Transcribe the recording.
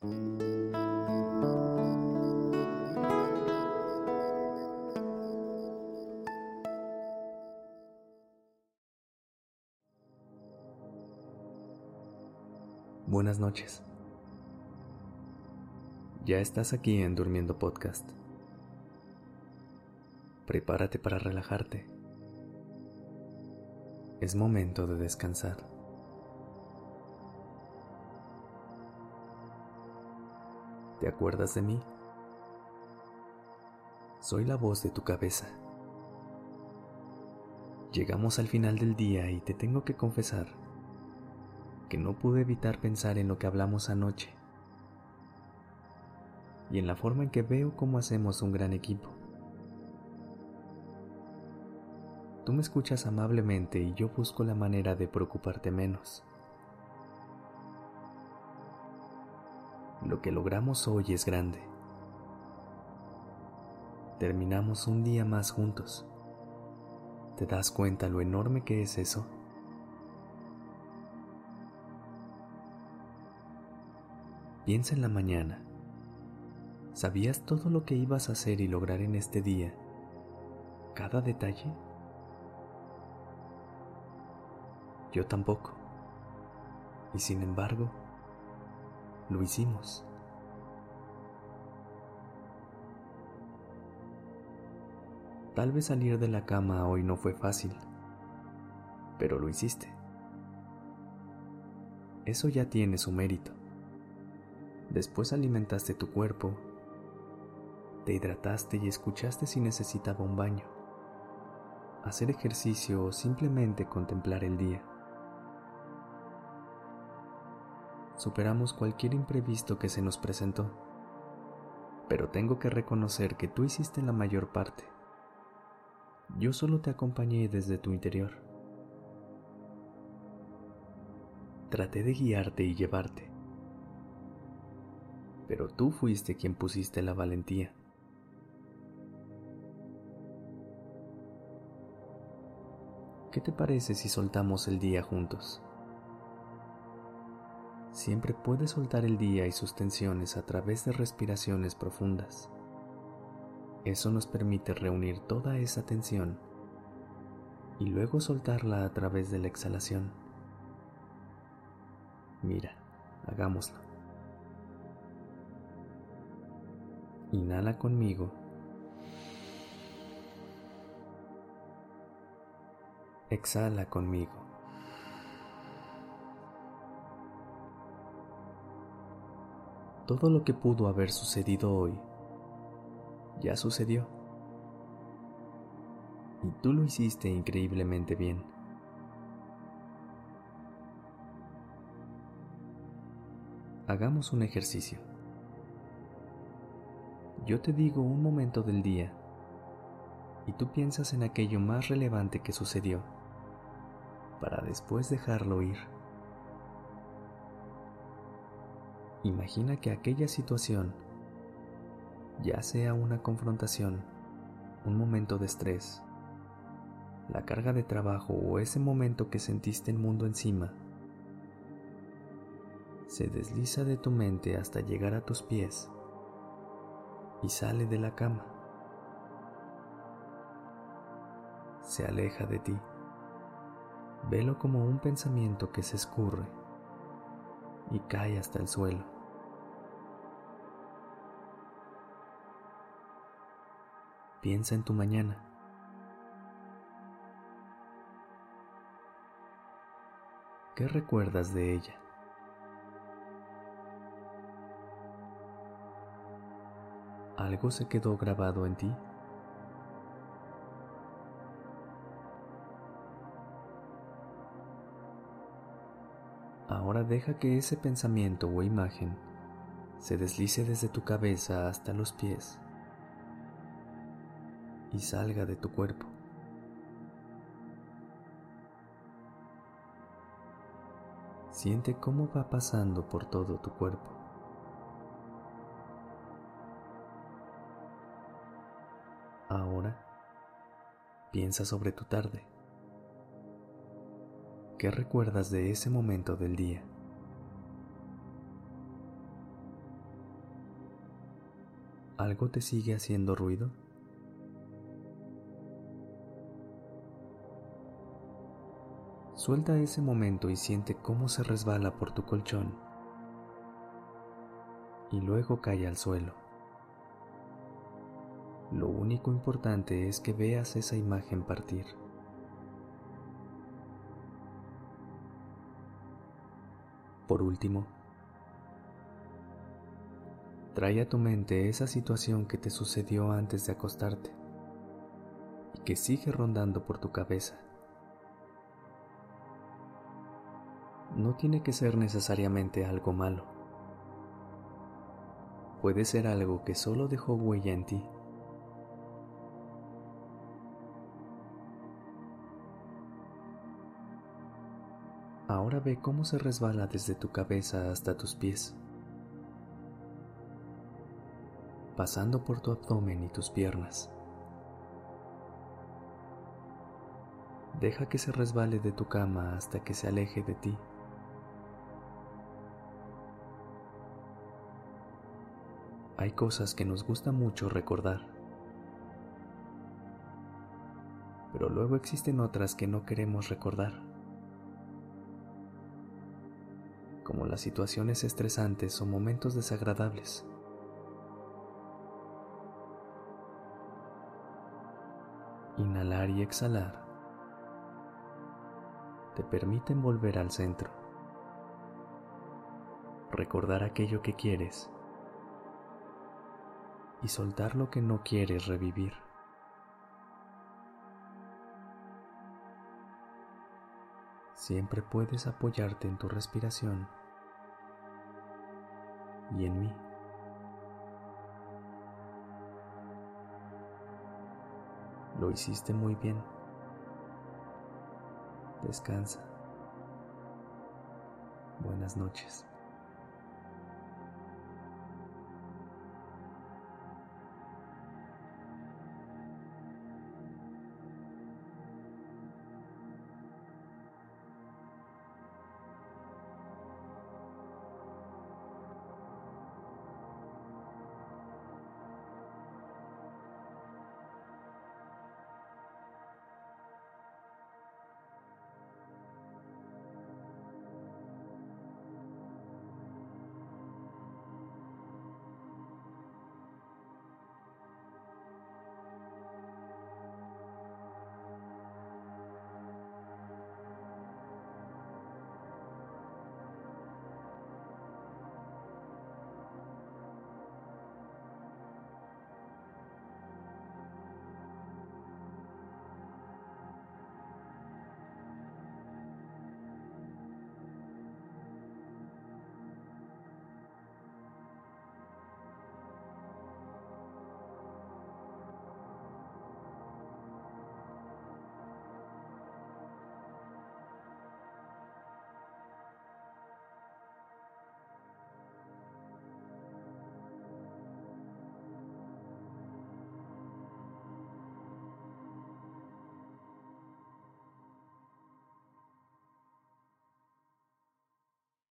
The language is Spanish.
Buenas noches. Ya estás aquí en Durmiendo Podcast. Prepárate para relajarte. Es momento de descansar. ¿Te acuerdas de mí? Soy la voz de tu cabeza. Llegamos al final del día y te tengo que confesar que no pude evitar pensar en lo que hablamos anoche y en la forma en que veo cómo hacemos un gran equipo. Tú me escuchas amablemente y yo busco la manera de preocuparte menos. Lo que logramos hoy es grande. Terminamos un día más juntos. ¿Te das cuenta lo enorme que es eso? Piensa en la mañana. ¿Sabías todo lo que ibas a hacer y lograr en este día? ¿Cada detalle? Yo tampoco. Y sin embargo, lo hicimos. Tal vez salir de la cama hoy no fue fácil, pero lo hiciste. Eso ya tiene su mérito. Después alimentaste tu cuerpo, te hidrataste y escuchaste si necesitaba un baño, hacer ejercicio o simplemente contemplar el día. Superamos cualquier imprevisto que se nos presentó, pero tengo que reconocer que tú hiciste la mayor parte. Yo solo te acompañé desde tu interior. Traté de guiarte y llevarte pero tú fuiste quien pusiste la valentía. ¿Qué te parece si soltamos el día juntos? Siempre puedes soltar el día y sus tensiones a través de respiraciones profundas. Eso nos permite reunir toda esa tensión y luego soltarla a través de la exhalación. Mira, hagámoslo. Inhala conmigo. Exhala conmigo. Todo lo que pudo haber sucedido hoy ya sucedió. Y tú lo hiciste increíblemente bien. Hagamos un ejercicio. Yo te digo un momento del día y tú piensas en aquello más relevante que sucedió para después dejarlo ir. Imagina que aquella situación, ya sea una confrontación, un momento de estrés, la carga de trabajo o ese momento que sentiste el mundo encima, se desliza de tu mente hasta llegar a tus pies y sale de la cama. Se aleja de ti. Velo como un pensamiento que se escurre y cae hasta el suelo. Piensa en tu mañana. ¿Qué recuerdas de ella? ¿Algo se quedó grabado en ti? Ahora deja que ese pensamiento o imagen se deslice desde tu cabeza hasta los pies y salga de tu cuerpo. Siente cómo va pasando por todo tu cuerpo. Ahora piensa sobre tu tarde. ¿Qué recuerdas de ese momento del día? ¿algo te sigue haciendo ruido? Suelta ese momento y siente cómo se resbala por tu colchón y luego cae al suelo. Lo único importante es que veas esa imagen partir. Por último, trae a tu mente esa situación que te sucedió antes de acostarte y que sigue rondando por tu cabeza. No tiene que ser necesariamente algo malo. Puede ser algo que solo dejó huella en ti. Ahora ve cómo se resbala desde tu cabeza hasta tus pies, pasando por tu abdomen y tus piernas. Deja que se resbale de tu cama hasta que se aleje de ti. Hay cosas que nos gusta mucho recordar, pero luego existen otras que no queremos recordar. Como las situaciones estresantes o momentos desagradables. Inhalar y exhalar te permiten volver al centro, recordar aquello que quieres y soltar lo que no quieres revivir. Siempre puedes apoyarte en tu respiración y en mí. Lo hiciste muy bien. Descansa. Buenas noches.